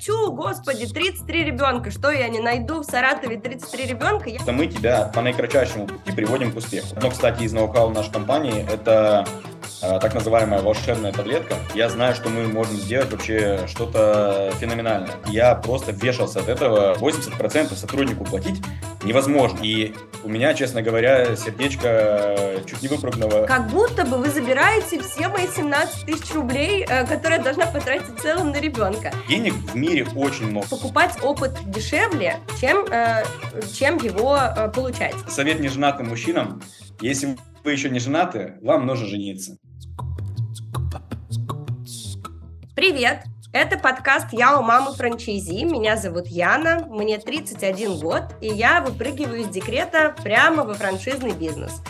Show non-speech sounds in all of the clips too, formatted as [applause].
тю, господи, 33 ребенка, что я не найду в Саратове 33 ребенка? Я... Мы тебя по наикратчайшему пути приводим к успеху. Но, кстати, из ноу-хау нашей компании это так называемая волшебная таблетка. Я знаю, что мы можем сделать вообще что-то феноменальное. Я просто вешался от этого. 80% сотруднику платить невозможно. И у меня, честно говоря, сердечко чуть не выпрыгнуло. Как будто бы вы забираете все мои 17 тысяч рублей, э, которые я должна потратить в целом на ребенка. Денег в мире очень много. Покупать опыт дешевле, чем, э, чем его э, получать. Совет неженатым мужчинам, если вы еще не женаты, вам нужно жениться. Привет! Это подкаст «Я у мамы франчайзи». Меня зовут Яна, мне 31 год, и я выпрыгиваю из декрета прямо во франшизный бизнес.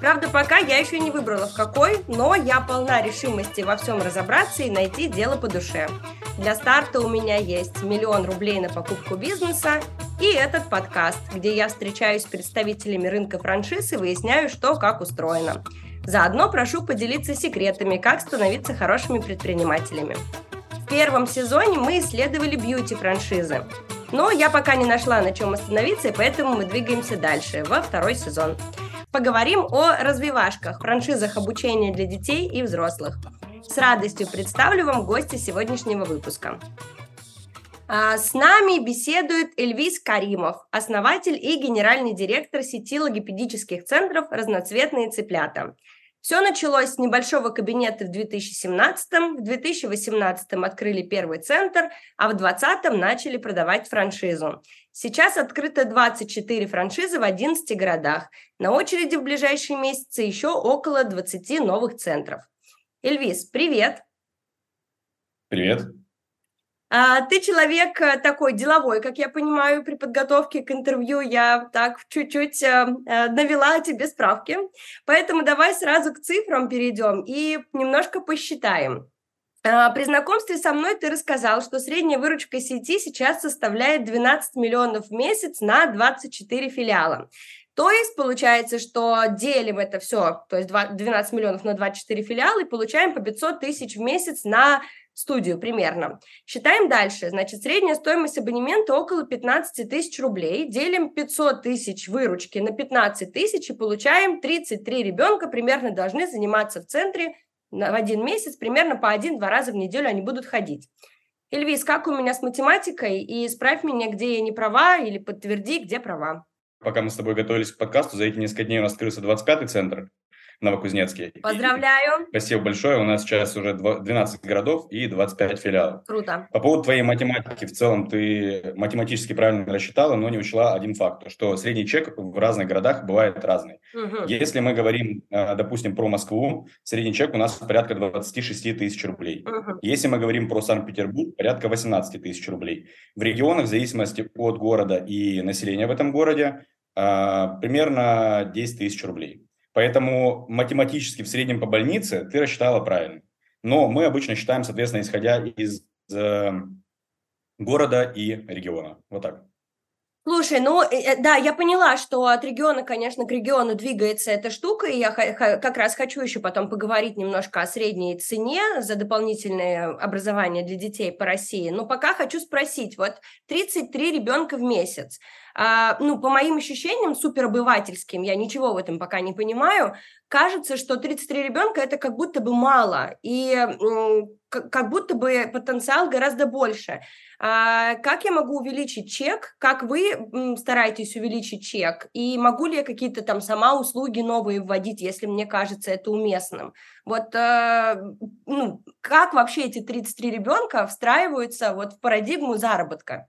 Правда, пока я еще не выбрала в какой, но я полна решимости во всем разобраться и найти дело по душе. Для старта у меня есть миллион рублей на покупку бизнеса и этот подкаст, где я встречаюсь с представителями рынка франшиз и выясняю, что как устроено. Заодно прошу поделиться секретами, как становиться хорошими предпринимателями. В первом сезоне мы исследовали бьюти-франшизы. Но я пока не нашла, на чем остановиться, и поэтому мы двигаемся дальше, во второй сезон. Поговорим о развивашках, франшизах обучения для детей и взрослых. С радостью представлю вам гостя сегодняшнего выпуска. А, с нами беседует Эльвис Каримов, основатель и генеральный директор сети логопедических центров «Разноцветные цыплята». Все началось с небольшого кабинета в 2017, в 2018 открыли первый центр, а в 2020 начали продавать франшизу. Сейчас открыто 24 франшизы в 11 городах. На очереди в ближайшие месяцы еще около 20 новых центров. Эльвис, привет! Привет! А, ты человек э, такой деловой, как я понимаю, при подготовке к интервью я так чуть-чуть э, э, навела тебе справки. Поэтому давай сразу к цифрам перейдем и немножко посчитаем. А, при знакомстве со мной ты рассказал, что средняя выручка сети сейчас составляет 12 миллионов в месяц на 24 филиала. То есть получается, что делим это все, то есть 12 миллионов на 24 филиала и получаем по 500 тысяч в месяц на студию примерно. Считаем дальше. Значит, средняя стоимость абонемента около 15 тысяч рублей. Делим 500 тысяч выручки на 15 тысяч и получаем 33 ребенка примерно должны заниматься в центре в один месяц, примерно по один-два раза в неделю они будут ходить. Эльвис, как у меня с математикой? И исправь меня, где я не права, или подтверди, где права. Пока мы с тобой готовились к подкасту, за эти несколько дней у нас открылся 25-й центр. Новокузнецкий. Поздравляю. Спасибо большое. У нас сейчас уже 12 городов и 25 филиалов. Круто. По поводу твоей математики, в целом ты математически правильно рассчитала, но не учла один факт, что средний чек в разных городах бывает разный. Угу. Если мы говорим, э, допустим, про Москву, средний чек у нас порядка 26 тысяч рублей. Угу. Если мы говорим про Санкт-Петербург, порядка 18 тысяч рублей. В регионах, в зависимости от города и населения в этом городе, э, примерно 10 тысяч рублей. Поэтому математически в среднем по больнице ты рассчитала правильно. Но мы обычно считаем, соответственно, исходя из э, города и региона. Вот так. Слушай, ну э, э, да, я поняла, что от региона, конечно, к региону двигается эта штука, и я как раз хочу еще потом поговорить немножко о средней цене за дополнительное образование для детей по России. Но пока хочу спросить, вот 33 ребенка в месяц, ну, по моим ощущениям, суперобывательским, я ничего в этом пока не понимаю, кажется, что 33 ребенка это как будто бы мало, и как будто бы потенциал гораздо больше. А как я могу увеличить чек? Как вы стараетесь увеличить чек? И могу ли я какие-то там сама услуги новые вводить, если мне кажется это уместным? Вот э, ну, как вообще эти 33 ребенка встраиваются вот в парадигму заработка?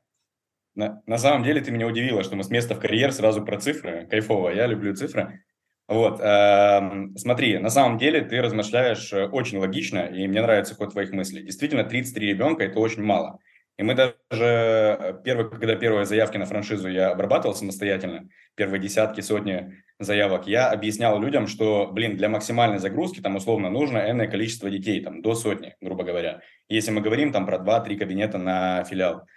На, на самом деле ты меня удивила, что мы с места в карьер сразу про цифры. Кайфово, я люблю цифры. Вот, э, смотри, на самом деле ты размышляешь э, очень логично, и мне нравится ход твоих мыслей. Действительно, 33 ребенка – это очень мало. И мы даже, э, первый, когда первые заявки на франшизу я обрабатывал самостоятельно, первые десятки, сотни заявок, я объяснял людям, что, блин, для максимальной загрузки там условно нужно энное количество детей, там до сотни, грубо говоря. Если мы говорим там про 2-3 кабинета на филиал.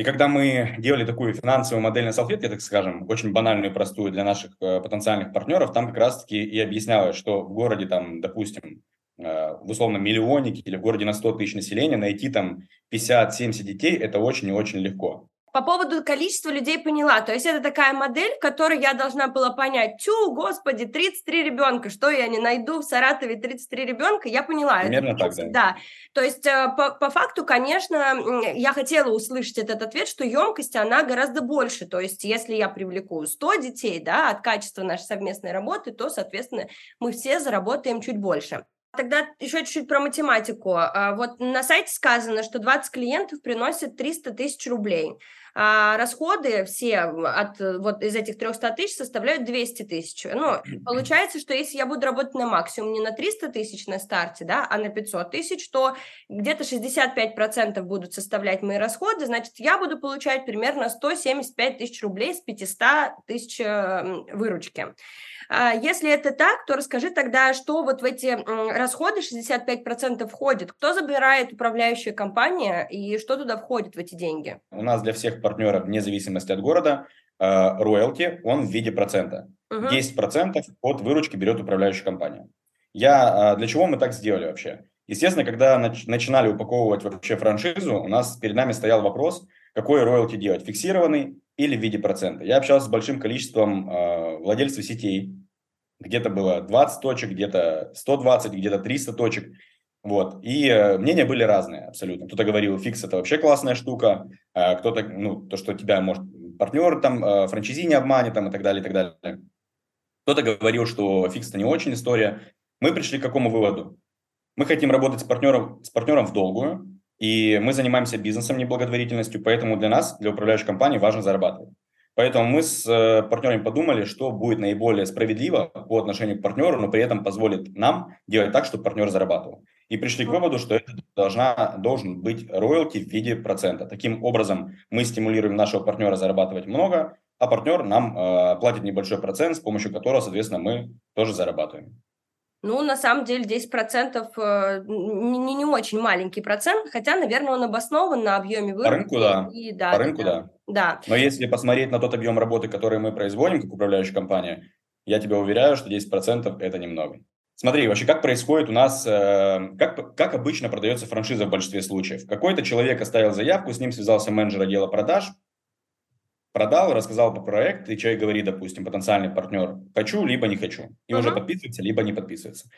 И когда мы делали такую финансовую модель на салфетке, так скажем, очень банальную и простую для наших э, потенциальных партнеров, там как раз-таки и объяснялось, что в городе, там, допустим, э, в условном миллионнике или в городе на 100 тысяч населения найти там 50-70 детей – это очень и очень легко. По поводу количества людей поняла. То есть это такая модель, в которой я должна была понять, тю, господи, 33 ребенка, что я не найду в Саратове 33 ребенка, я поняла. Примерно это, так, да. Да, то есть э, по, по факту, конечно, я хотела услышать этот ответ, что емкость, она гораздо больше. То есть если я привлеку 100 детей, да, от качества нашей совместной работы, то, соответственно, мы все заработаем чуть больше. Тогда еще чуть-чуть про математику. А, вот на сайте сказано, что 20 клиентов приносят 300 тысяч рублей. А расходы все от вот из этих 300 тысяч составляют 200 тысяч. Ну, [clears throat] получается, что если я буду работать на максимум не на 300 тысяч на старте, да, а на 500 тысяч, то где-то 65% будут составлять мои расходы, значит, я буду получать примерно 175 тысяч рублей с 500 тысяч выручки. А если это так, то расскажи тогда, что вот в эти расходы 65% входит, кто забирает управляющая компания и что туда входит в эти деньги? У нас для всех партнеров, вне зависимости от города, а, роялти, он в виде процента. Угу. 10% от выручки берет управляющая компания. Я, а, для чего мы так сделали вообще? Естественно, когда нач- начинали упаковывать вообще франшизу, у нас перед нами стоял вопрос, какой роялти делать, фиксированный или в виде процента. Я общался с большим количеством э, владельцев сетей, где-то было 20 точек, где-то 120, где-то 300 точек. Вот. И э, мнения были разные абсолютно. Кто-то говорил, фикс это вообще классная штука, э, кто-то, ну, то, что тебя может партнер там, э, франчайзи не обманет там и так далее, и так далее. Кто-то говорил, что фикс это не очень история. Мы пришли к какому выводу? Мы хотим работать с партнером, с партнером в долгую, и мы занимаемся бизнесом, не благотворительностью, поэтому для нас, для управляющей компании, важно зарабатывать. Поэтому мы с э, партнерами подумали, что будет наиболее справедливо по отношению к партнеру, но при этом позволит нам делать так, чтобы партнер зарабатывал. И пришли к выводу, что это должна, должен быть роялти в виде процента. Таким образом, мы стимулируем нашего партнера зарабатывать много, а партнер нам э, платит небольшой процент, с помощью которого, соответственно, мы тоже зарабатываем. Ну, на самом деле, 10% э, не, не очень маленький процент, хотя, наверное, он обоснован на объеме выручки. По рынку, да. И, да По рынку, да. да. да. Но если посмотреть на тот объем работы, который мы производим, как управляющая компания, я тебя уверяю, что 10% это немного. Смотри, вообще, как происходит у нас, э, как, как обычно продается франшиза в большинстве случаев. Какой-то человек оставил заявку, с ним связался менеджер отдела продаж, продал, рассказал по проекту, и человек говорит, допустим, потенциальный партнер, хочу, либо не хочу. И uh-huh. уже подписывается, либо не подписывается.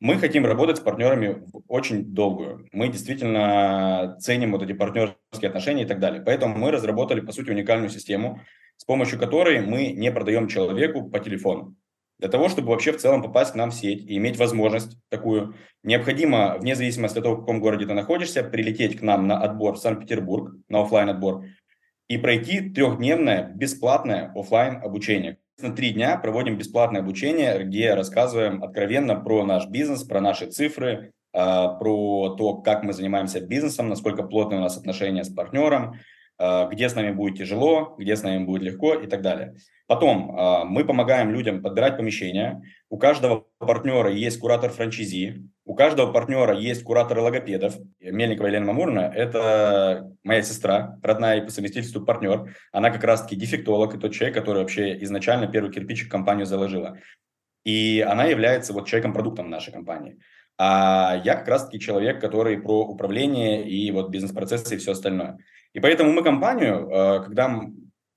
Мы хотим работать с партнерами очень долгую. Мы действительно ценим вот эти партнерские отношения и так далее. Поэтому мы разработали, по сути, уникальную систему, с помощью которой мы не продаем человеку по телефону. Для того, чтобы вообще в целом попасть к нам в сеть и иметь возможность такую, необходимо, вне зависимости от того, в каком городе ты находишься, прилететь к нам на отбор в Санкт-Петербург, на офлайн отбор и пройти трехдневное бесплатное офлайн обучение. На три дня проводим бесплатное обучение, где рассказываем откровенно про наш бизнес, про наши цифры, а, про то, как мы занимаемся бизнесом, насколько плотные у нас отношения с партнером, где с нами будет тяжело, где с нами будет легко и так далее. Потом а, мы помогаем людям подбирать помещения. У каждого партнера есть куратор франчизи, у каждого партнера есть кураторы логопедов. Мельникова Елена Мамурна – это моя сестра, родная и по совместительству партнер. Она как раз-таки дефектолог и тот человек, который вообще изначально первый кирпичик в компанию заложила. И она является вот человеком-продуктом нашей компании. А я как раз-таки человек, который про управление и вот бизнес-процессы и все остальное. И поэтому мы компанию, э, когда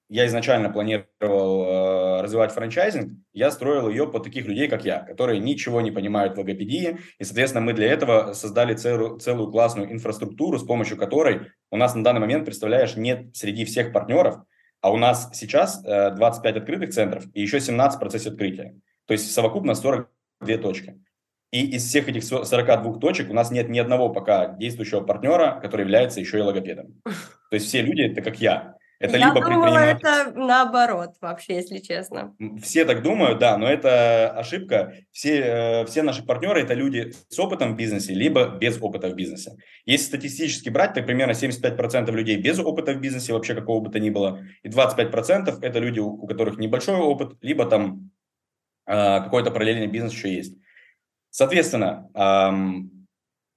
я изначально планировал э, развивать франчайзинг, я строил ее под таких людей, как я, которые ничего не понимают в логопедии, и, соответственно, мы для этого создали целую, целую классную инфраструктуру, с помощью которой у нас на данный момент, представляешь, нет среди всех партнеров, а у нас сейчас э, 25 открытых центров и еще 17 в процессе открытия. То есть совокупно 42 точки. И из всех этих 42 точек у нас нет ни одного пока действующего партнера, который является еще и логопедом. [laughs] То есть все люди, это как я. Это я либо думала, это наоборот, вообще, если честно. Все так думают, да, но это ошибка. Все, э, все наши партнеры – это люди с опытом в бизнесе, либо без опыта в бизнесе. Если статистически брать, то примерно 75% людей без опыта в бизнесе, вообще какого бы то ни было, и 25% – это люди, у которых небольшой опыт, либо там э, какой-то параллельный бизнес еще есть. Соответственно,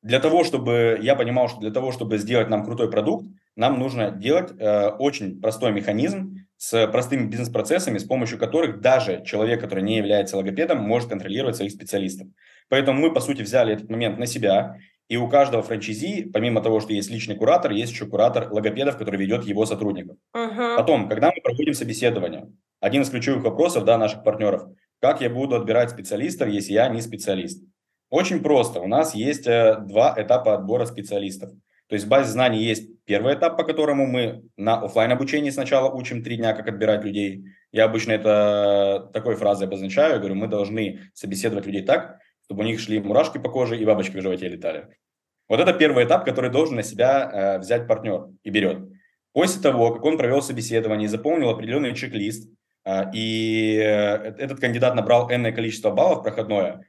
для того, чтобы я понимал, что для того, чтобы сделать нам крутой продукт, нам нужно делать э, очень простой механизм с простыми бизнес-процессами, с помощью которых даже человек, который не является логопедом, может контролировать своих специалистов. Поэтому мы, по сути, взяли этот момент на себя И у каждого франчайзи, помимо того, что есть личный куратор, есть еще куратор логопедов, который ведет его сотрудников. Uh-huh. Потом, когда мы проводим собеседование, один из ключевых вопросов да, наших партнеров, как я буду отбирать специалистов, если я не специалист? Очень просто. У нас есть э, два этапа отбора специалистов. То есть в базе знаний есть первый этап, по которому мы на офлайн обучении сначала учим три дня, как отбирать людей. Я обычно это такой фразой обозначаю. Я говорю, мы должны собеседовать людей так, чтобы у них шли мурашки по коже и бабочки в животе летали. Вот это первый этап, который должен на себя э, взять партнер и берет. После того, как он провел собеседование и заполнил определенный чек-лист, э, и э, этот кандидат набрал энное количество баллов проходное,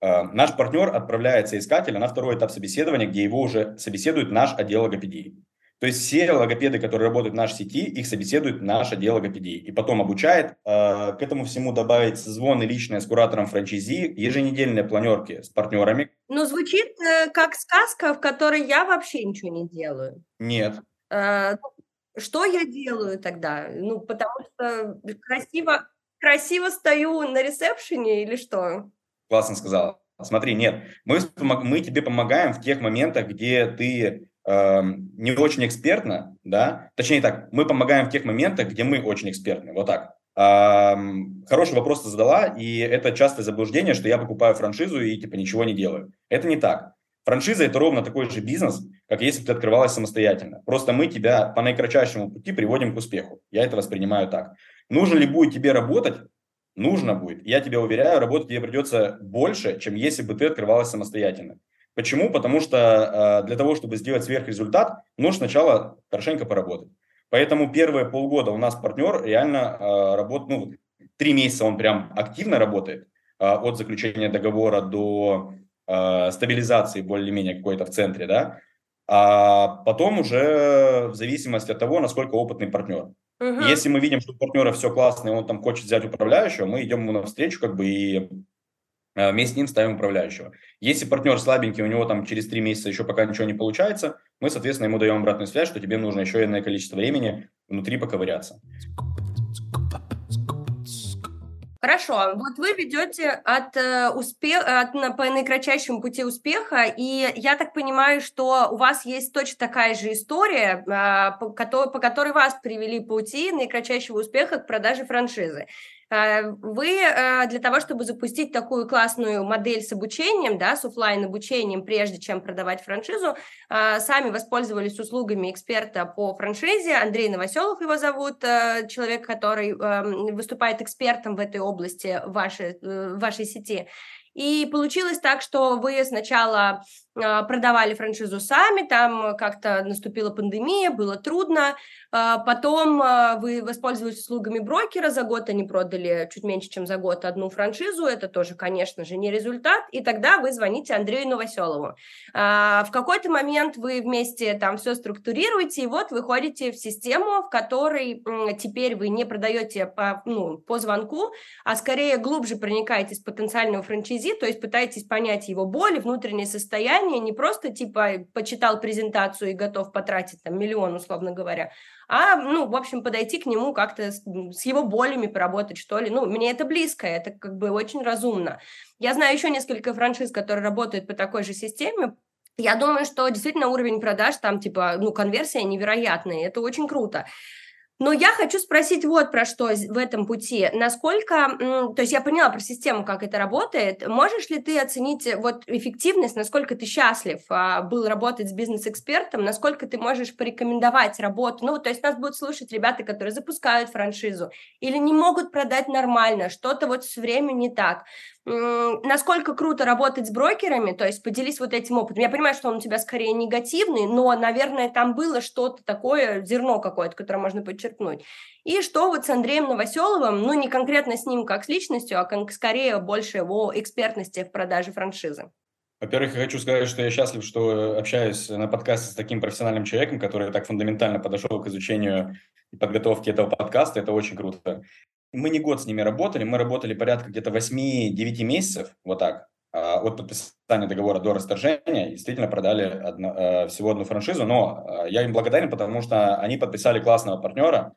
э, наш партнер отправляется искателя на второй этап собеседования, где его уже собеседует наш отдел логопедии. То есть все логопеды, которые работают в нашей сети, их собеседует наш отдел логопедии. И потом обучает. Э, к этому всему добавить звоны личные с куратором франчайзи, еженедельные планерки с партнерами. Ну, звучит э, как сказка, в которой я вообще ничего не делаю. Нет. Э, что я делаю тогда? Ну, потому что красиво, красиво стою на ресепшене или что? Классно сказала. Смотри, нет, мы, мы тебе помогаем в тех моментах, где ты Эм, не очень экспертно, да, точнее так, мы помогаем в тех моментах, где мы очень экспертны, вот так. Эм, хороший вопрос ты задала, и это частое заблуждение, что я покупаю франшизу и типа ничего не делаю. Это не так. Франшиза – это ровно такой же бизнес, как если бы ты открывалась самостоятельно. Просто мы тебя по наикратчайшему пути приводим к успеху. Я это воспринимаю так. Нужно ли будет тебе работать? Нужно будет. Я тебя уверяю, работать тебе придется больше, чем если бы ты открывалась самостоятельно. Почему? Потому что э, для того, чтобы сделать сверхрезультат, нужно сначала хорошенько поработать. Поэтому первые полгода у нас партнер реально э, работает, ну, три месяца он прям активно работает э, от заключения договора до стабилизации более-менее какой-то в центре, да, а потом уже в зависимости от того, насколько опытный партнер. Угу. Если мы видим, что у партнера все классно, и он там хочет взять управляющего, мы идем ему навстречу, как бы и Э, вместе с ним ставим управляющего. Если партнер слабенький, у него там через три месяца еще пока ничего не получается, мы, соответственно, ему даем обратную связь, что тебе нужно еще иное количество времени внутри поковыряться. Хорошо, вот вы ведете от, э, успех, от по наикратчайшему пути успеха, и я так понимаю, что у вас есть точно такая же история, э, по, по которой вас привели пути наикратчайшего успеха к продаже франшизы. Э, вы э, для того, чтобы запустить такую классную модель с обучением, да, с офлайн обучением, прежде чем продавать франшизу, э, сами воспользовались услугами эксперта по франшизе. Андрей Новоселов его зовут, человек, который эм, выступает экспертом в этой области вашей, вашей сети. И получилось так, что вы сначала продавали франшизу сами, там как-то наступила пандемия, было трудно, а, потом а, вы воспользовались услугами брокера, за год они продали чуть меньше, чем за год одну франшизу, это тоже, конечно же, не результат, и тогда вы звоните Андрею Новоселову. В какой-то момент вы вместе там все структурируете, и вот выходите в систему, в которой теперь вы не продаете по, ну, по звонку, а скорее глубже проникаетесь в потенциального франчайзи, то есть пытаетесь понять его боли, внутреннее состояние, состояние, не просто типа почитал презентацию и готов потратить там миллион, условно говоря, а, ну, в общем, подойти к нему как-то с, с его болями поработать, что ли. Ну, мне это близко, это как бы очень разумно. Я знаю еще несколько франшиз, которые работают по такой же системе, я думаю, что действительно уровень продаж там, типа, ну, конверсия невероятная, это очень круто. Но я хочу спросить вот про что в этом пути. Насколько, то есть я поняла про систему, как это работает. Можешь ли ты оценить э, вот эффективность, насколько ты счастлив а, был работать с бизнес-экспертом, насколько ты можешь порекомендовать работу? Ну, то есть нас будут слушать ребята, которые запускают франшизу или не могут продать нормально, что-то вот с временем не так насколько круто работать с брокерами, то есть поделись вот этим опытом. Я понимаю, что он у тебя скорее негативный, но, наверное, там было что-то такое, зерно какое-то, которое можно подчеркнуть. И что вот с Андреем Новоселовым, ну, не конкретно с ним как с личностью, а скорее больше его экспертности в продаже франшизы. Во-первых, я хочу сказать, что я счастлив, что общаюсь на подкасте с таким профессиональным человеком, который так фундаментально подошел к изучению и подготовке этого подкаста. Это очень круто. Мы не год с ними работали, мы работали порядка где-то 8-9 месяцев, вот так, а, от подписания договора до расторжения, действительно продали одно, э, всего одну франшизу, но э, я им благодарен, потому что они подписали классного партнера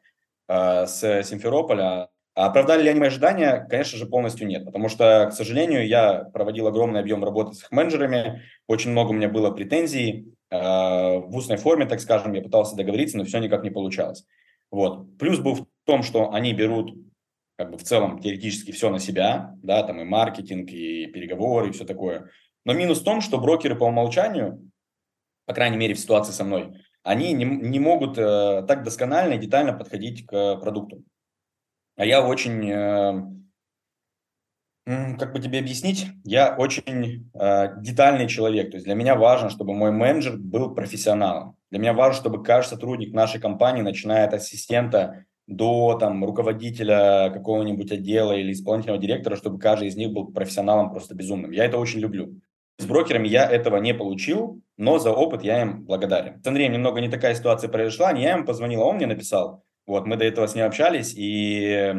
э, с Симферополя, А оправдали ли они мои ожидания? Конечно же, полностью нет, потому что, к сожалению, я проводил огромный объем работы с их менеджерами, очень много у меня было претензий, в устной форме, так скажем, я пытался договориться, но все никак не получалось. Вот. Плюс был в том, что они берут как бы в целом теоретически все на себя, да, там и маркетинг, и переговоры, и все такое. Но минус в том, что брокеры по умолчанию, по крайней мере в ситуации со мной, они не, не могут э, так досконально и детально подходить к продукту. А я очень, э, как бы тебе объяснить, я очень э, детальный человек. То есть для меня важно, чтобы мой менеджер был профессионалом. Для меня важно, чтобы каждый сотрудник нашей компании, начиная от ассистента до там, руководителя какого-нибудь отдела или исполнительного директора, чтобы каждый из них был профессионалом просто безумным. Я это очень люблю. С брокерами я этого не получил, но за опыт я им благодарен. С Андреем немного не такая ситуация произошла, я ему позвонил, а он мне написал. Вот, мы до этого с ним общались, и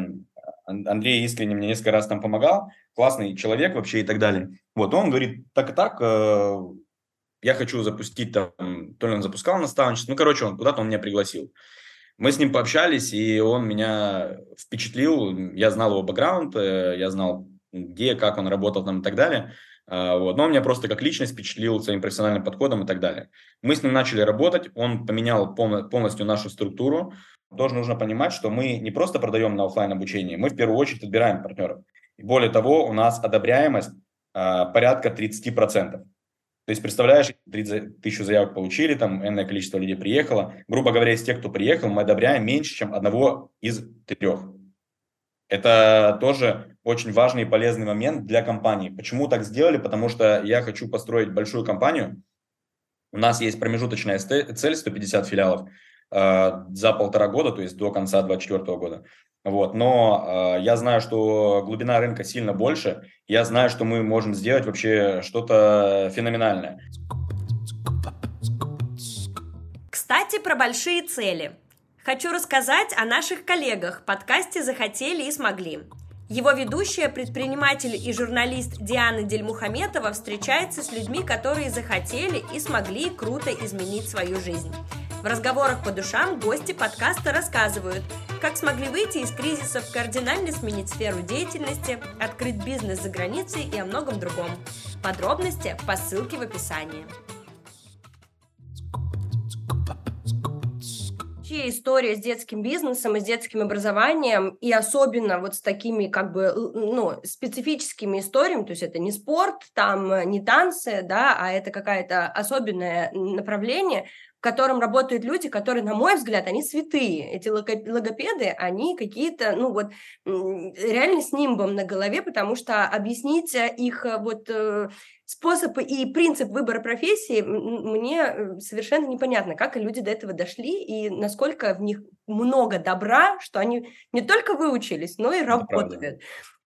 Андрей искренне мне несколько раз там помогал, классный человек вообще и так далее. Вот, он говорит, так и так, э, я хочу запустить там, то ли он запускал наставничество, ну, короче, он куда-то он меня пригласил. Мы с ним пообщались, и он меня впечатлил. Я знал его бэкграунд, э, я знал, где, как он работал там и так далее. А, вот. Но он меня просто как личность впечатлил своим профессиональным подходом и так далее. Мы с ним начали работать, он поменял полностью нашу структуру. Тоже нужно понимать, что мы не просто продаем на офлайн обучение, мы в первую очередь отбираем партнеров. И более того, у нас одобряемость а, порядка 30%. То есть, представляешь, 30 тысяч заявок получили, там энное количество людей приехало. Грубо говоря, из тех, кто приехал, мы одобряем меньше, чем одного из трех. Это тоже очень важный и полезный момент для компании. Почему так сделали? Потому что я хочу построить большую компанию. У нас есть промежуточная цель 150 филиалов э, за полтора года, то есть до конца 2024 года. Вот. Но э, я знаю, что глубина рынка сильно больше. Я знаю, что мы можем сделать вообще что-то феноменальное. Кстати, про большие цели. Хочу рассказать о наших коллегах подкасте «Захотели и смогли». Его ведущая, предприниматель и журналист Диана Дельмухаметова встречается с людьми, которые захотели и смогли круто изменить свою жизнь. В разговорах по душам гости подкаста рассказывают, как смогли выйти из кризисов, кардинально сменить сферу деятельности, открыть бизнес за границей и о многом другом. Подробности по ссылке в описании. вообще история с детским бизнесом и с детским образованием, и особенно вот с такими как бы, ну, специфическими историями, то есть это не спорт, там э, не танцы, да, а это какое-то особенное направление, котором работают люди, которые, на мой взгляд, они святые. Эти логопеды, они какие-то, ну вот, реально с нимбом на голове, потому что объяснить э, их э, вот э, способ и принцип выбора профессии мне совершенно непонятно, как люди до этого дошли и насколько в них много добра, что они не только выучились, но и работают. Правда.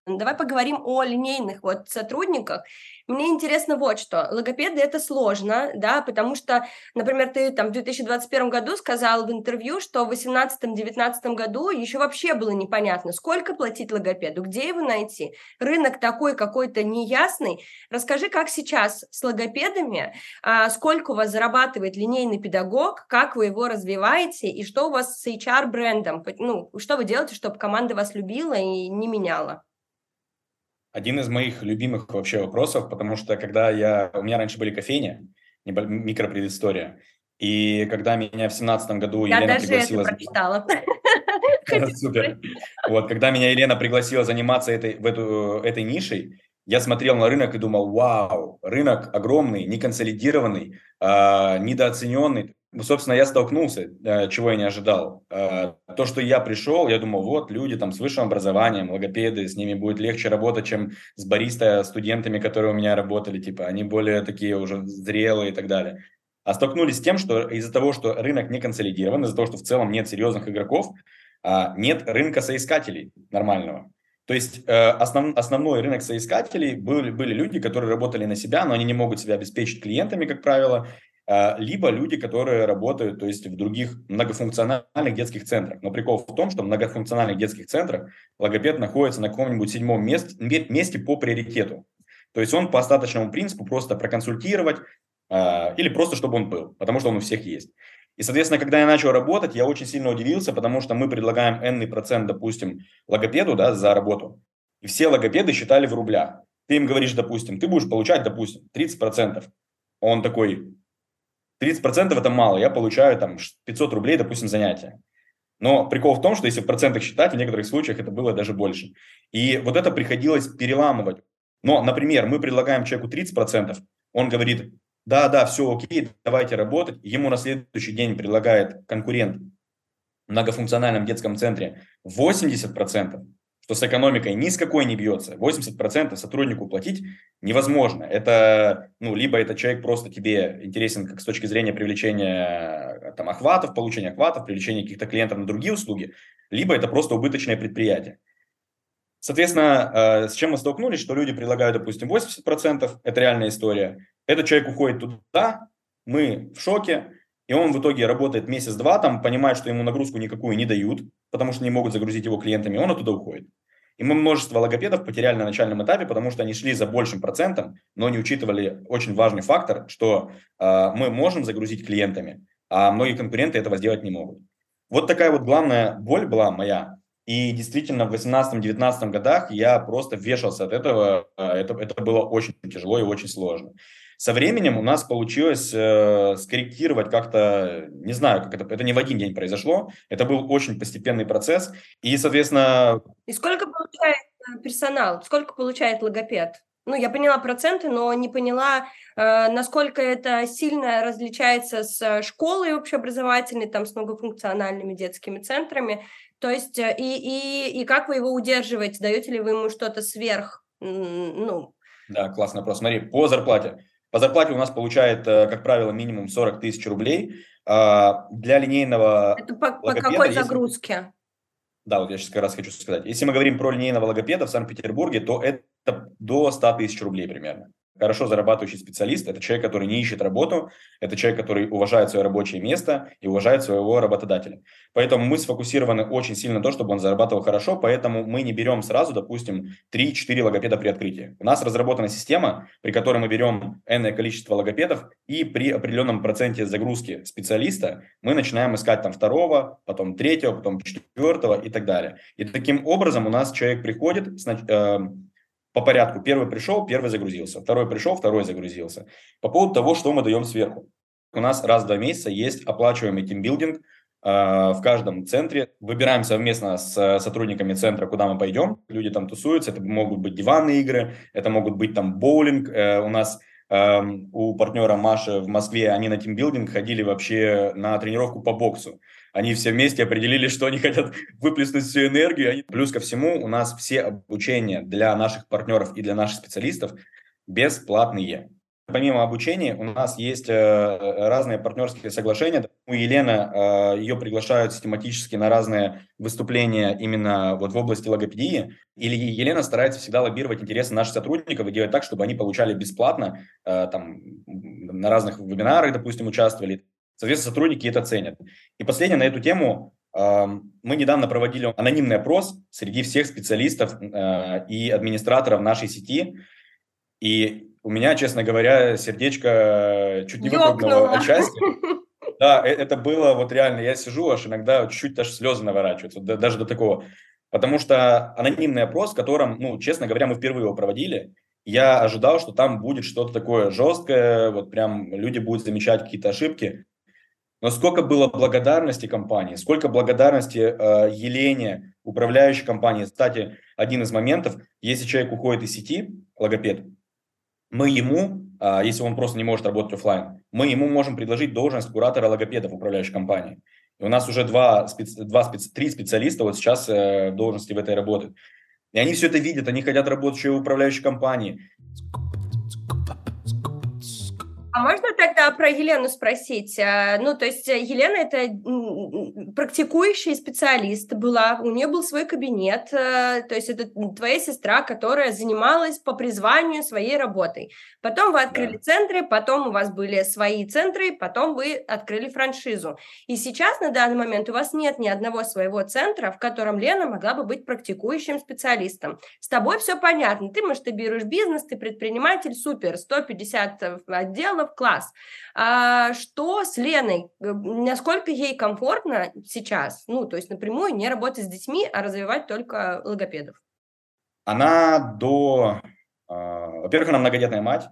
Давай поговорим о линейных вот сотрудниках. Мне интересно вот что. Логопеды – это сложно, да, потому что, например, ты там в 2021 году сказал в интервью, что в 2018-2019 году еще вообще было непонятно, сколько платить логопеду, где его найти. Рынок такой какой-то неясный. Расскажи, как сейчас с логопедами, а, сколько у вас зарабатывает линейный педагог, как вы его развиваете и что у вас с HR-брендом, ну, что вы делаете, чтобы команда вас любила и не меняла? Один из моих любимых вообще вопросов, потому что когда я... У меня раньше были кофейни, микропредыстория, и когда меня в семнадцатом году я Елена даже пригласила... Это прочитала. [laughs] Супер. Вот, когда меня Елена пригласила заниматься этой, в эту, этой нишей, я смотрел на рынок и думал, вау, рынок огромный, не консолидированный, э, недооцененный. Ну, собственно, я столкнулся, э, чего я не ожидал. Э, то, что я пришел, я думал, вот люди там с высшим образованием, логопеды, с ними будет легче работать, чем с бариста студентами, которые у меня работали, типа, они более такие уже зрелые и так далее. А столкнулись с тем, что из-за того, что рынок не консолидирован, из-за того, что в целом нет серьезных игроков, а, нет рынка соискателей нормального. То есть э, основ, основной рынок соискателей были, были люди, которые работали на себя, но они не могут себя обеспечить клиентами, как правило, либо люди, которые работают, то есть в других многофункциональных детских центрах. Но прикол в том, что в многофункциональных детских центрах логопед находится на каком-нибудь седьмом месте, месте по приоритету. То есть он по остаточному принципу просто проконсультировать а, или просто чтобы он был, потому что он у всех есть. И, соответственно, когда я начал работать, я очень сильно удивился, потому что мы предлагаем n процент, допустим, логопеду да, за работу. И все логопеды считали в рублях. Ты им говоришь, допустим, ты будешь получать, допустим, 30%. Он такой, 30% это мало, я получаю там 500 рублей, допустим, занятия. Но прикол в том, что если в процентах считать, в некоторых случаях это было даже больше. И вот это приходилось переламывать. Но, например, мы предлагаем человеку 30%, он говорит, да, да, все окей, давайте работать. Ему на следующий день предлагает конкурент в многофункциональном детском центре 80%, что с экономикой ни с какой не бьется. 80% сотруднику платить невозможно. Это, ну, либо этот человек просто тебе интересен как с точки зрения привлечения там, охватов, получения охватов, привлечения каких-то клиентов на другие услуги, либо это просто убыточное предприятие. Соответственно, э, с чем мы столкнулись, что люди предлагают, допустим, 80%, это реальная история. Этот человек уходит туда, мы в шоке, и он в итоге работает месяц-два, там понимает, что ему нагрузку никакую не дают, потому что не могут загрузить его клиентами, он оттуда уходит. И мы множество логопедов потеряли на начальном этапе, потому что они шли за большим процентом, но не учитывали очень важный фактор, что э, мы можем загрузить клиентами, а многие конкуренты этого сделать не могут. Вот такая вот главная боль была моя. И действительно, в 18-19 годах я просто вешался от этого. А, это, это было очень тяжело и очень сложно. Со временем у нас получилось э, скорректировать как-то, не знаю, как это, это не в один день произошло, это был очень постепенный процесс, и, соответственно... И сколько получает э, персонал, сколько получает логопед? Ну, я поняла проценты, но не поняла, э, насколько это сильно различается с школой общеобразовательной, там, с многофункциональными детскими центрами. То есть, э, и, и, и как вы его удерживаете? Даете ли вы ему что-то сверх, ну... Да, классный вопрос. Смотри, по зарплате. По зарплате у нас получает, э, как правило, минимум 40 тысяч рублей. А, для линейного Это по, по какой если... загрузке? Да, вот я сейчас как раз хочу сказать. Если мы говорим про линейного логопеда в Санкт-Петербурге, то это до 100 тысяч рублей примерно хорошо зарабатывающий специалист – это человек, который не ищет работу, это человек, который уважает свое рабочее место и уважает своего работодателя. Поэтому мы сфокусированы очень сильно на то, чтобы он зарабатывал хорошо, поэтому мы не берем сразу, допустим, 3-4 логопеда при открытии. У нас разработана система, при которой мы берем энное количество логопедов, и при определенном проценте загрузки специалиста мы начинаем искать там второго, потом третьего, потом четвертого и так далее. И таким образом у нас человек приходит, по порядку. Первый пришел, первый загрузился. Второй пришел, второй загрузился. По поводу того, что мы даем сверху. У нас раз в два месяца есть оплачиваемый тимбилдинг э, в каждом центре. Выбираем совместно с сотрудниками центра, куда мы пойдем. Люди там тусуются. Это могут быть диванные игры, это могут быть там боулинг. Э, у нас э, у партнера Маши в Москве, они на тимбилдинг ходили вообще на тренировку по боксу они все вместе определили, что они хотят [laughs] выплеснуть всю энергию. Плюс ко всему у нас все обучения для наших партнеров и для наших специалистов бесплатные. Помимо обучения у нас есть э, разные партнерские соглашения. У Елены ее приглашают систематически на разные выступления именно вот в области логопедии. Или Елена старается всегда лоббировать интересы наших сотрудников и делать так, чтобы они получали бесплатно, э, там, на разных вебинарах, допустим, участвовали. Соответственно, сотрудники это ценят. И последнее на эту тему. Мы недавно проводили анонимный опрос среди всех специалистов э, и администраторов нашей сети. И у меня, честно говоря, сердечко чуть не выпрыгнуло от счастья. [laughs] Да, э, это было вот реально, я сижу, аж иногда чуть-чуть даже слезы наворачиваются, даже до такого. Потому что анонимный опрос, в котором, ну, честно говоря, мы впервые его проводили, я ожидал, что там будет что-то такое жесткое, вот прям люди будут замечать какие-то ошибки. Но сколько было благодарности компании, сколько благодарности э, Елене, управляющей компании. Кстати, один из моментов, если человек уходит из сети, логопед, мы ему, э, если он просто не может работать офлайн, мы ему можем предложить должность куратора логопеда в управляющей компании. И у нас уже два, специ, два специ, три специалиста вот сейчас э, должности в этой работают. И они все это видят, они хотят работать еще в управляющей компании. А можно тогда про Елену спросить? А, ну, то есть э, Елена это практикующий специалист была, у нее был свой кабинет, э, то есть это твоя сестра, которая занималась по призванию своей работой. Потом вы открыли да. центры, потом у вас были свои центры, потом вы открыли франшизу. И сейчас на данный момент у вас нет ни одного своего центра, в котором Лена могла бы быть практикующим специалистом. С тобой все понятно, ты масштабируешь бизнес, ты предприниматель, супер, 150 отделов, класс. А что с Леной? Насколько ей комфортно сейчас, ну, то есть напрямую не работать с детьми, а развивать только логопедов? Она до... А, во-первых, она многодетная мать.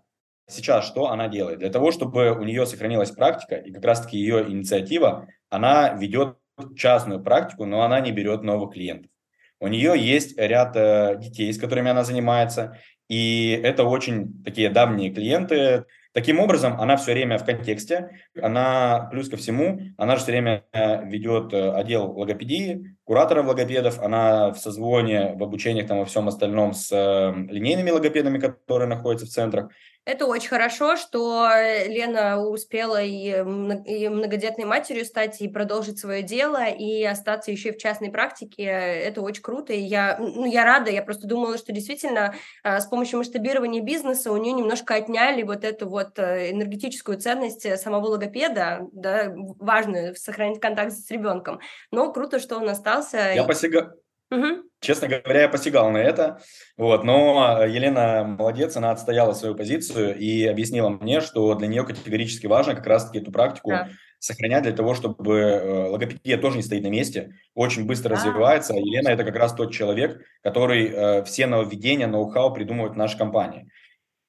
Сейчас что она делает? Для того, чтобы у нее сохранилась практика, и как раз-таки ее инициатива, она ведет частную практику, но она не берет новых клиентов. У нее есть ряд э, детей, с которыми она занимается, и это очень такие давние клиенты. Таким образом, она все время в контексте, она, плюс ко всему, она же все время э, ведет э, отдел логопедии, кураторов логопедов, она в созвоне, в обучениях, там, во всем остальном с линейными логопедами, которые находятся в центрах. Это очень хорошо, что э, Лена успела и многодетной матерью стать, и продолжить свое дело, и остаться еще и в частной практике. Это очень круто, и я, ну, я рада. Я просто думала, что действительно а, с помощью масштабирования бизнеса у нее немножко отняли вот эту вот э, энергетическую ценность э, самого логопеда, да, важную, сохранить контакт с ребенком. Но круто, что он остался. Я, посяга... Угу. Честно говоря, я посягал на это, вот, но Елена молодец, она отстояла свою позицию и объяснила мне, что для нее категорически важно как раз-таки эту практику да. сохранять для того, чтобы э, логопедия тоже не стоит на месте, очень быстро да. развивается. А Елена – это как раз тот человек, который э, все нововведения, ноу-хау придумывает в нашей компании.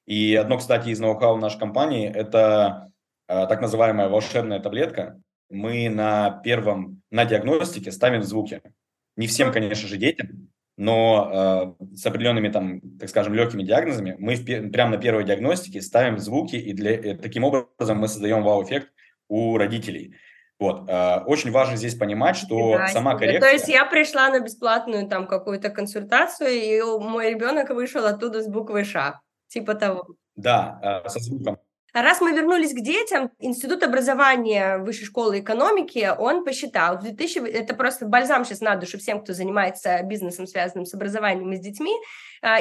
И одно, кстати, из ноу-хау нашей компании – это э, так называемая волшебная таблетка. Мы на первом, на диагностике ставим звуки. Не всем, конечно же, детям, но э, с определенными, там, так скажем, легкими диагнозами мы в, прямо на первой диагностике ставим звуки, и для, э, таким образом мы создаем вау-эффект у родителей. Вот. Э, очень важно здесь понимать, что да, сама коррекция... То есть я пришла на бесплатную там какую-то консультацию, и мой ребенок вышел оттуда с буквой «Ш», типа того. Да, э, со звуком. Раз мы вернулись к детям, Институт образования Высшей школы экономики, он посчитал, в 2000, это просто бальзам сейчас на душу всем, кто занимается бизнесом, связанным с образованием и с детьми,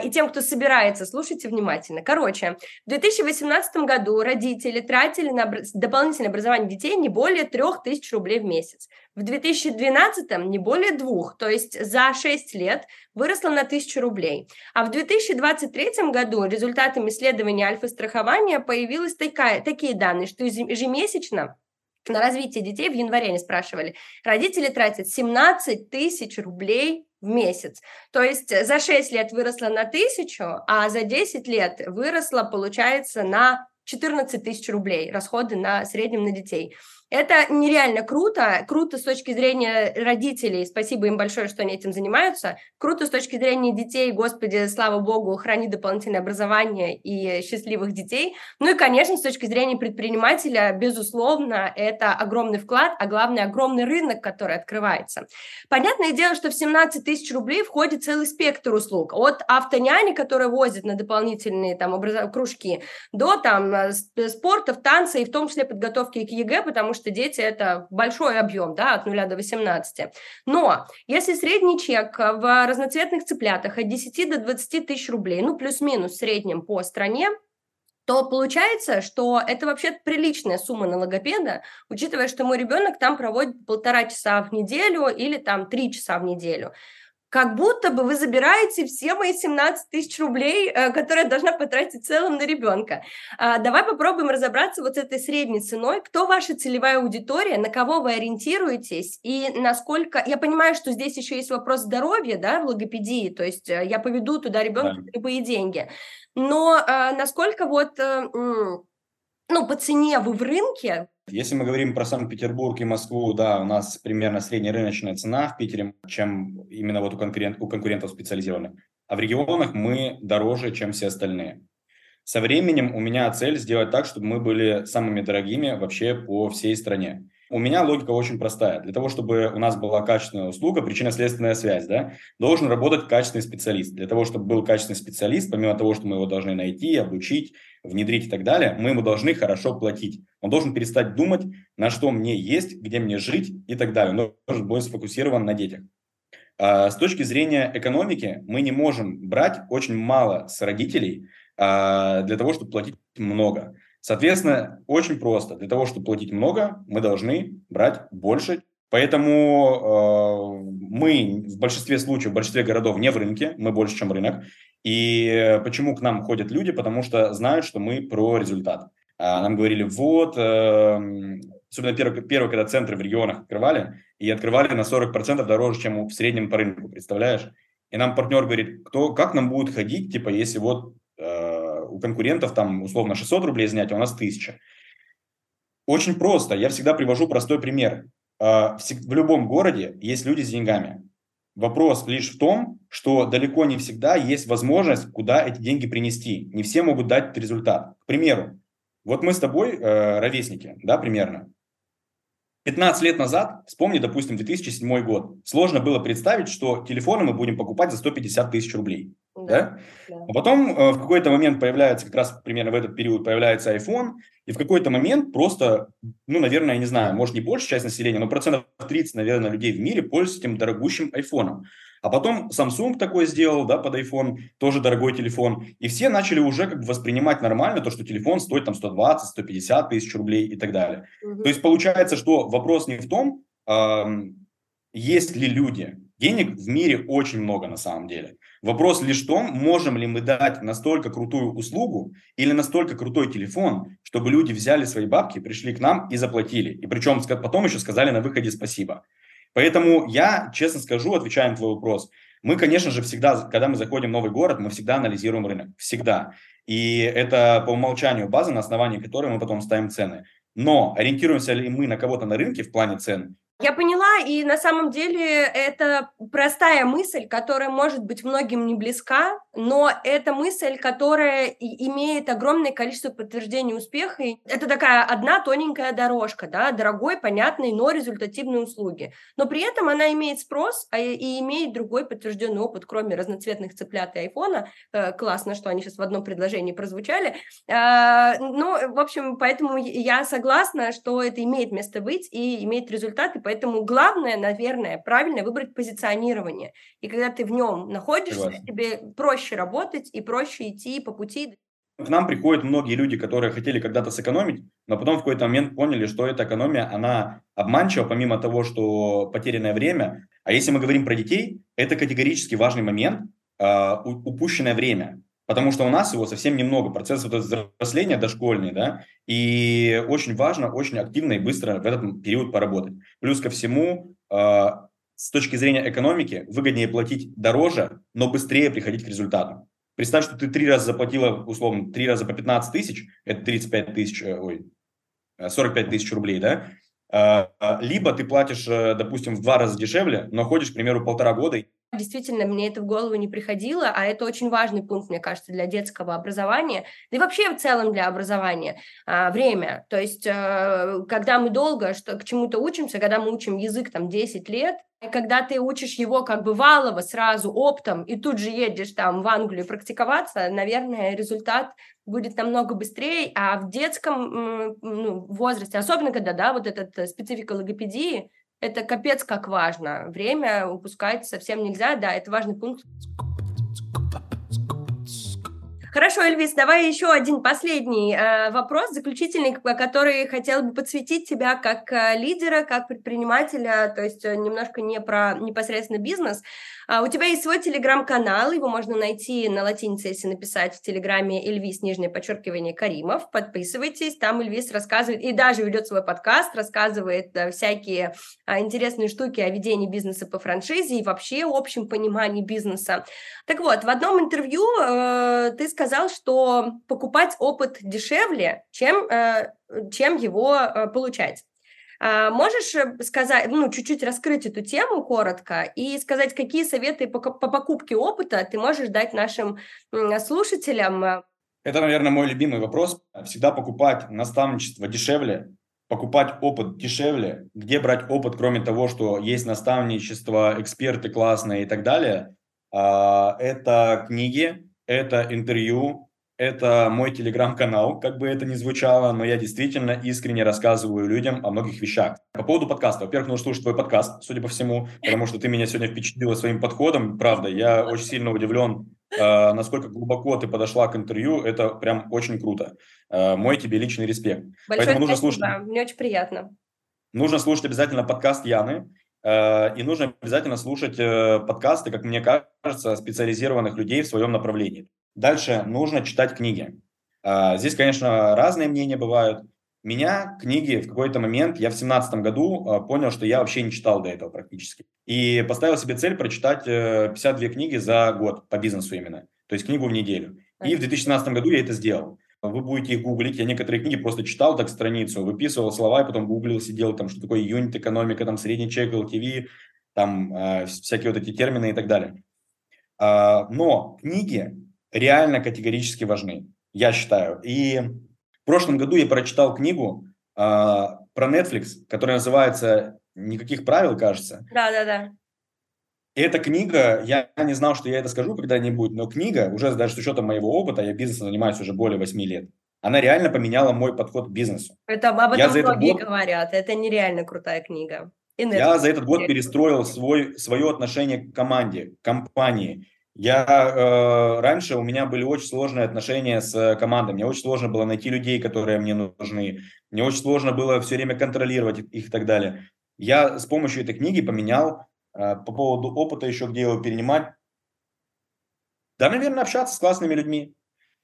и тем, кто собирается, слушайте внимательно. Короче, в 2018 году родители тратили на дополнительное образование детей не более 3000 рублей в месяц. В 2012 не более двух, то есть за 6 лет выросло на 1000 рублей. А в 2023 году результатами исследования альфа-страхования появились такие данные, что ежемесячно на развитие детей в январе они спрашивали. Родители тратят 17 тысяч рублей в месяц. То есть за 6 лет выросла на тысячу, а за 10 лет выросла, получается, на 14 тысяч рублей расходы на среднем на детей. Это нереально круто, круто с точки зрения родителей, спасибо им большое, что они этим занимаются, круто с точки зрения детей, господи, слава богу, храни дополнительное образование и счастливых детей, ну и, конечно, с точки зрения предпринимателя, безусловно, это огромный вклад, а главное, огромный рынок, который открывается. Понятное дело, что в 17 тысяч рублей входит целый спектр услуг, от автоняни, которая возит на дополнительные там образ... кружки, до там э, спортов, танца и в том числе подготовки к ЕГЭ, потому что что дети – это большой объем, да, от 0 до 18. Но если средний чек в разноцветных цыплятах от 10 до 20 тысяч рублей, ну, плюс-минус в среднем по стране, то получается, что это вообще приличная сумма на логопеда, учитывая, что мой ребенок там проводит полтора часа в неделю или там три часа в неделю как будто бы вы забираете все мои 17 тысяч рублей, э, которые я должна потратить в целом на ребенка. А, давай попробуем разобраться вот с этой средней ценой. Кто ваша целевая аудитория, на кого вы ориентируетесь и насколько... Я понимаю, что здесь еще есть вопрос здоровья, да, в логопедии, то есть э, я поведу туда ребенка да. любые деньги. Но а, насколько вот ну, по цене вы в рынке, если мы говорим про Санкт-Петербург и Москву, да, у нас примерно среднерыночная цена в Питере, чем именно вот у, конкурент, у конкурентов специализированных. А в регионах мы дороже, чем все остальные. Со временем у меня цель сделать так, чтобы мы были самыми дорогими вообще по всей стране. У меня логика очень простая. Для того, чтобы у нас была качественная услуга, причинно-следственная связь, да, должен работать качественный специалист. Для того, чтобы был качественный специалист, помимо того, что мы его должны найти, обучить, внедрить и так далее, мы ему должны хорошо платить. Он должен перестать думать, на что мне есть, где мне жить и так далее. Он должен быть сфокусирован на детях. А с точки зрения экономики мы не можем брать очень мало с родителей а, для того, чтобы платить много. Соответственно, очень просто. Для того, чтобы платить много, мы должны брать больше. Поэтому э, мы в большинстве случаев, в большинстве городов не в рынке, мы больше, чем рынок. И почему к нам ходят люди? Потому что знают, что мы про результат. А, нам говорили, вот, эм, особенно первый, первый, когда центры в регионах открывали, и открывали на 40% дороже, чем в среднем по рынку, представляешь? И нам партнер говорит, кто, как нам будет ходить, типа, если вот э, у конкурентов там условно 600 рублей снять, а у нас 1000. Очень просто. Я всегда привожу простой пример. В, в любом городе есть люди с деньгами. Вопрос лишь в том, что далеко не всегда есть возможность, куда эти деньги принести. Не все могут дать результат. К примеру, вот мы с тобой э, ровесники, да, примерно. 15 лет назад, вспомни, допустим, 2007 год, сложно было представить, что телефоны мы будем покупать за 150 тысяч рублей. Да. Да? А потом э, в какой-то момент появляется, как раз примерно в этот период появляется iPhone, и в какой-то момент просто, ну, наверное, я не знаю, может не большая часть населения, но процентов 30, наверное, людей в мире пользуются этим дорогущим iPhone. А потом Samsung такой сделал, да, под iPhone, тоже дорогой телефон. И все начали уже как бы воспринимать нормально то, что телефон стоит там 120, 150 тысяч рублей и так далее. Угу. То есть получается, что вопрос не в том, э, есть ли люди. Денег в мире очень много на самом деле. Вопрос лишь в том, можем ли мы дать настолько крутую услугу или настолько крутой телефон, чтобы люди взяли свои бабки, пришли к нам и заплатили. И причем потом еще сказали на выходе спасибо. Поэтому я, честно скажу, отвечая на твой вопрос, мы, конечно же, всегда, когда мы заходим в новый город, мы всегда анализируем рынок. Всегда. И это по умолчанию база, на основании которой мы потом ставим цены. Но ориентируемся ли мы на кого-то на рынке в плане цен? Я поняла, и на самом деле это простая мысль, которая может быть многим не близка, но это мысль, которая имеет огромное количество подтверждений успеха. Это такая одна тоненькая дорожка, да, дорогой, понятной, но результативной услуги. Но при этом она имеет спрос а и имеет другой подтвержденный опыт, кроме разноцветных цыплят и айфона. Э, классно, что они сейчас в одном предложении прозвучали. А, ну, в общем, поэтому я согласна, что это имеет место быть и имеет результаты, Поэтому главное, наверное, правильно выбрать позиционирование. И когда ты в нем находишься, Согласен. тебе проще работать и проще идти по пути. К нам приходят многие люди, которые хотели когда-то сэкономить, но потом в какой-то момент поняли, что эта экономия, она обманчива, помимо того, что потерянное время. А если мы говорим про детей, это категорически важный момент, э, упущенное время. Потому что у нас его совсем немного, процесс вот взросления дошкольный, да, и очень важно, очень активно и быстро в этот период поработать. Плюс ко всему, э, с точки зрения экономики, выгоднее платить дороже, но быстрее приходить к результату. Представь, что ты три раза заплатила, условно, три раза по 15 тысяч, это 35 тысяч, э, ой, 45 тысяч рублей, да, э, либо ты платишь, э, допустим, в два раза дешевле, но ходишь, к примеру, полтора года, Действительно, мне это в голову не приходило, а это очень важный пункт, мне кажется, для детского образования, да и вообще в целом для образования. А, время. То есть, а, когда мы долго что, к чему-то учимся, когда мы учим язык там 10 лет, и когда ты учишь его как бы валово сразу оптом и тут же едешь там в Англию практиковаться, наверное, результат будет намного быстрее, а в детском ну, возрасте, особенно когда, да, вот эта специфика логопедии, это капец как важно. Время упускать совсем нельзя, да, это важный пункт. Хорошо, Эльвис, давай еще один последний э, вопрос, заключительный, который хотел бы подсветить тебя как э, лидера, как предпринимателя, то есть э, немножко не про непосредственно бизнес. А, у тебя есть свой телеграм-канал, его можно найти на латинице, если написать в телеграме Эльвис, нижнее подчеркивание, Каримов. Подписывайтесь, там Эльвис рассказывает и даже ведет свой подкаст, рассказывает э, всякие э, интересные штуки о ведении бизнеса по франшизе и вообще общем понимании бизнеса. Так вот, в одном интервью э, ты сказал, что покупать опыт дешевле, чем, э, чем его э, получать. А, можешь э, сказать, ну, чуть-чуть раскрыть эту тему коротко и сказать, какие советы по, по покупке опыта ты можешь дать нашим слушателям? Это, наверное, мой любимый вопрос. Всегда покупать наставничество дешевле, покупать опыт дешевле. Где брать опыт, кроме того, что есть наставничество, эксперты классные и так далее? А, это книги, это интервью, это мой телеграм-канал, как бы это ни звучало, но я действительно искренне рассказываю людям о многих вещах. По поводу подкаста. Во-первых, нужно слушать твой подкаст, судя по всему, потому что ты меня сегодня впечатлила своим подходом. Правда, я очень сильно удивлен, э, насколько глубоко ты подошла к интервью. Это прям очень круто. Э, мой тебе личный респект. Большое Поэтому нужно спасибо. слушать. Мне очень приятно. Нужно слушать обязательно подкаст Яны. Э, и нужно обязательно слушать э, подкасты, как мне кажется, специализированных людей в своем направлении. Дальше нужно читать книги. А, здесь, конечно, разные мнения бывают. Меня книги в какой-то момент, я в семнадцатом году понял, что я вообще не читал до этого практически. И поставил себе цель прочитать 52 э, книги за год по бизнесу именно. То есть книгу в неделю. И в 2017 году я это сделал. Вы будете их гуглить. Я некоторые книги просто читал так страницу, выписывал слова, и потом гуглил, сидел там, что такое юнит экономика, там средний чек, LTV, там э, всякие вот эти термины и так далее. Э, но книги реально категорически важны, я считаю. И в прошлом году я прочитал книгу э, про Netflix, которая называется «Никаких правил», кажется. Да-да-да. Эта книга, я не знал, что я это скажу когда-нибудь, но книга, уже даже с учетом моего опыта, я бизнесом занимаюсь уже более 8 лет, она реально поменяла мой подход к бизнесу. Это об этом многие год, говорят, это нереально крутая книга. Я за этот год перестроил свой, свое отношение к команде, к компании. Я э, раньше у меня были очень сложные отношения с командой. Мне очень сложно было найти людей, которые мне нужны. Мне очень сложно было все время контролировать их и так далее. Я с помощью этой книги поменял по поводу опыта еще, где его перенимать. Да, наверное, общаться с классными людьми.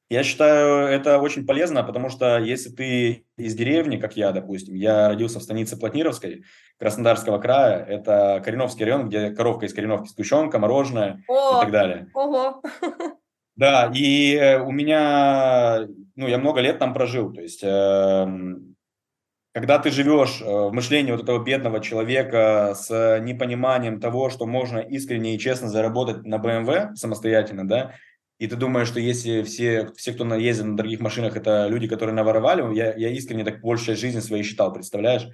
Я считаю, это очень полезно, потому что если ты из деревни, как я, допустим, я родился в станице Плотнировской, Краснодарского края, это Кореновский район, где коровка из Кореновки, сгущенка, мороженое О, и так далее. Ого! Да, и э, у меня, ну, я много лет там прожил, то есть, э, когда ты живешь э, в мышлении вот этого бедного человека с непониманием того, что можно искренне и честно заработать на BMW самостоятельно, да, и ты думаешь, что если все, все кто ездит на дорогих машинах, это люди, которые наворовали, я, я искренне так большая жизнь своей считал, представляешь?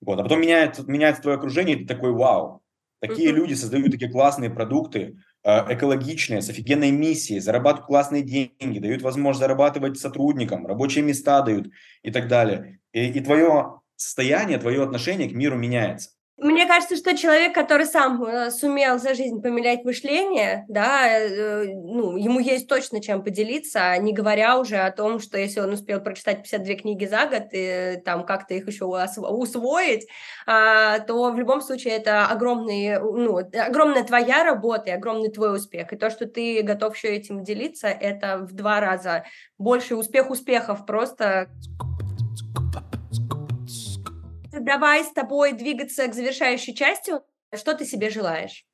Вот. А потом меняется, меняется твое окружение, и ты такой, вау, такие люди создают такие классные продукты, экологичные, с офигенной миссией, зарабатывают классные деньги, дают возможность зарабатывать сотрудникам, рабочие места дают и так далее. И, и твое состояние, твое отношение к миру меняется. Мне кажется, что человек, который сам э, сумел за жизнь поменять мышление, да, э, ну, ему есть точно чем поделиться, не говоря уже о том, что если он успел прочитать 52 книги за год и там как-то их еще усвоить, а, то в любом случае это огромный, ну, огромная твоя работа и огромный твой успех. И то, что ты готов еще этим делиться, это в два раза больше успех успехов просто давай с тобой двигаться к завершающей части. Что ты себе желаешь?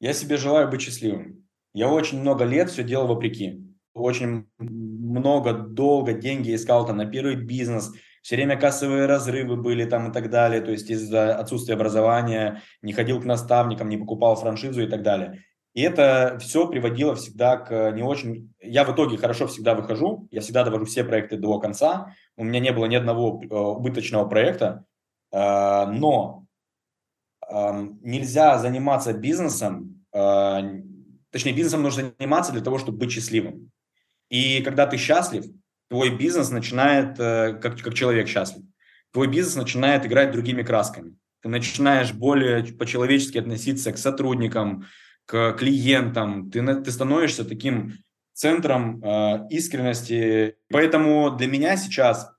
Я себе желаю быть счастливым. Я очень много лет все делал вопреки. Очень много, долго деньги искал там на первый бизнес. Все время кассовые разрывы были там и так далее. То есть из-за отсутствия образования не ходил к наставникам, не покупал франшизу и так далее. И это все приводило всегда к не очень... Я в итоге хорошо всегда выхожу, я всегда довожу все проекты до конца. У меня не было ни одного э, убыточного проекта. А, но нельзя заниматься бизнесом, а, точнее, бизнесом нужно заниматься для того, чтобы быть счастливым. И когда ты счастлив, твой бизнес начинает, э, как, как человек счастлив, твой бизнес начинает играть другими красками. Ты начинаешь более по-человечески относиться к сотрудникам, к клиентам. Ты, ты становишься таким центром э, искренности. Поэтому для меня сейчас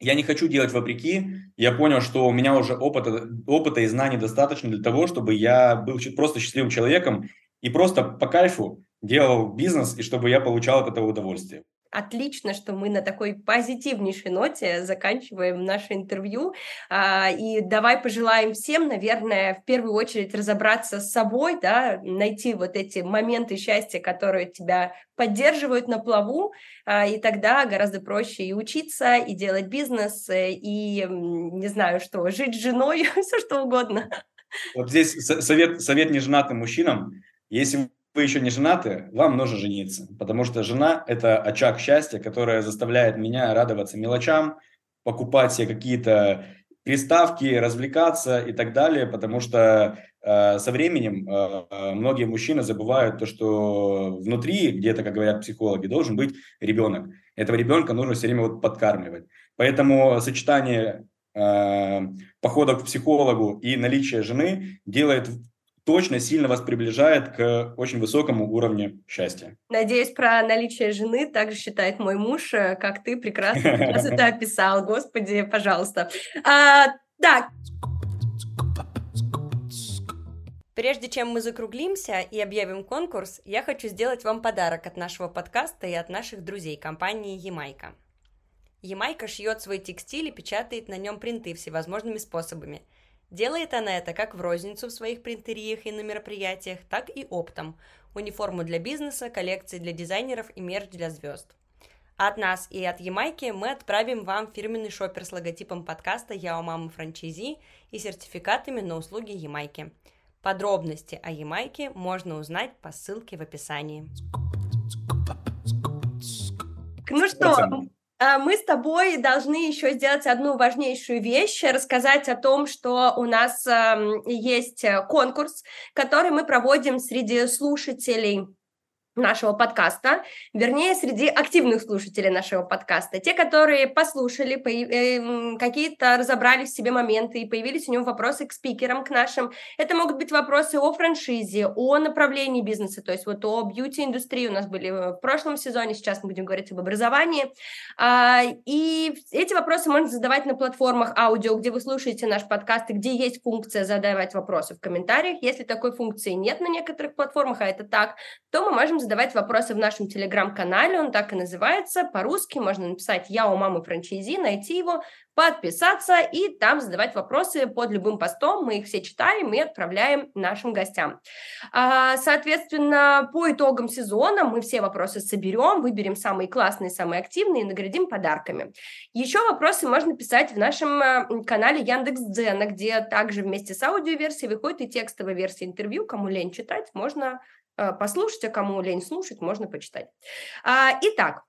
я не хочу делать вопреки. Я понял, что у меня уже опыта, опыта и знаний достаточно для того, чтобы я был просто счастливым человеком и просто по кайфу делал бизнес, и чтобы я получал от этого удовольствие. Отлично, что мы на такой позитивнейшей ноте заканчиваем наше интервью. А, и давай пожелаем всем, наверное, в первую очередь разобраться с собой, да, найти вот эти моменты счастья, которые тебя поддерживают на плаву, а, и тогда гораздо проще и учиться, и делать бизнес, э, и, не знаю что, жить с женой, [laughs] все что угодно. Вот здесь совет, совет неженатым мужчинам. Если вы еще не женаты, вам нужно жениться, потому что жена – это очаг счастья, которая заставляет меня радоваться мелочам, покупать себе какие-то приставки, развлекаться и так далее, потому что э, со временем э, многие мужчины забывают то, что внутри, где-то, как говорят психологи, должен быть ребенок. Этого ребенка нужно все время вот подкармливать. Поэтому сочетание э, похода к психологу и наличие жены делает точно сильно вас приближает к очень высокому уровню счастья. Надеюсь, про наличие жены также считает мой муж, э, как ты прекрасно сейчас это [laughs] описал. Господи, пожалуйста. А, так. Прежде чем мы закруглимся и объявим конкурс, я хочу сделать вам подарок от нашего подкаста и от наших друзей компании Ямайка. Ямайка шьет свой текстиль и печатает на нем принты всевозможными способами. Делает она это как в розницу в своих принтериях и на мероприятиях, так и оптом. Униформу для бизнеса, коллекции для дизайнеров и мерч для звезд. От нас и от Ямайки мы отправим вам фирменный шопер с логотипом подкаста «Я у мамы франчайзи» и сертификатами на услуги Ямайки – Подробности о Ямайке можно узнать по ссылке в описании. Ну что, мы с тобой должны еще сделать одну важнейшую вещь, рассказать о том, что у нас есть конкурс, который мы проводим среди слушателей нашего подкаста, вернее, среди активных слушателей нашего подкаста, те, которые послушали, э, какие-то разобрали в себе моменты и появились у него вопросы к спикерам, к нашим. Это могут быть вопросы о франшизе, о направлении бизнеса, то есть вот о бьюти-индустрии у нас были в прошлом сезоне, сейчас мы будем говорить об образовании. А, и эти вопросы можно задавать на платформах аудио, где вы слушаете наш подкаст, и где есть функция задавать вопросы в комментариях. Если такой функции нет на некоторых платформах, а это так, то мы можем задавать вопросы в нашем телеграм-канале, он так и называется, по-русски можно написать «Я у мамы франчайзи», найти его, подписаться и там задавать вопросы под любым постом, мы их все читаем и отправляем нашим гостям. А, соответственно, по итогам сезона мы все вопросы соберем, выберем самые классные, самые активные и наградим подарками. Еще вопросы можно писать в нашем э, канале Яндекс.Дзена, где также вместе с аудиоверсией выходит и текстовая версия интервью, кому лень читать, можно послушать, а кому лень слушать, можно почитать. А, итак,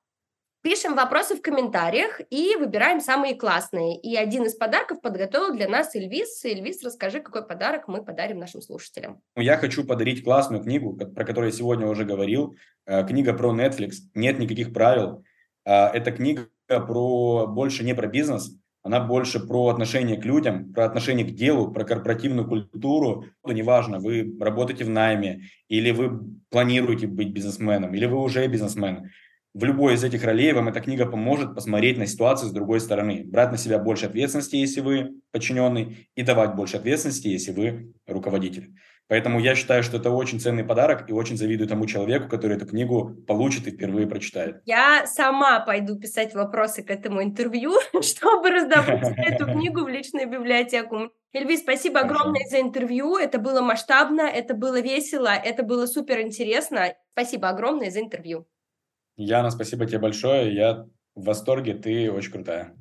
Пишем вопросы в комментариях и выбираем самые классные. И один из подарков подготовил для нас Эльвис. Эльвис, расскажи, какой подарок мы подарим нашим слушателям. Я хочу подарить классную книгу, про которую я сегодня уже говорил. Э, книга про Netflix. Нет никаких правил. Э, это книга про больше не про бизнес, она больше про отношение к людям, про отношение к делу, про корпоративную культуру. Ну, неважно, вы работаете в найме, или вы планируете быть бизнесменом, или вы уже бизнесмен. В любой из этих ролей вам эта книга поможет посмотреть на ситуацию с другой стороны, брать на себя больше ответственности, если вы подчиненный, и давать больше ответственности, если вы руководитель. Поэтому я считаю, что это очень ценный подарок и очень завидую тому человеку, который эту книгу получит и впервые прочитает. Я сама пойду писать вопросы к этому интервью, [laughs] чтобы раздавать [laughs] эту книгу в личную библиотеку. Эльви, спасибо огромное за интервью. Это было масштабно, это было весело, это было супер интересно. Спасибо огромное за интервью. Яна, спасибо тебе большое. Я в восторге, ты очень крутая.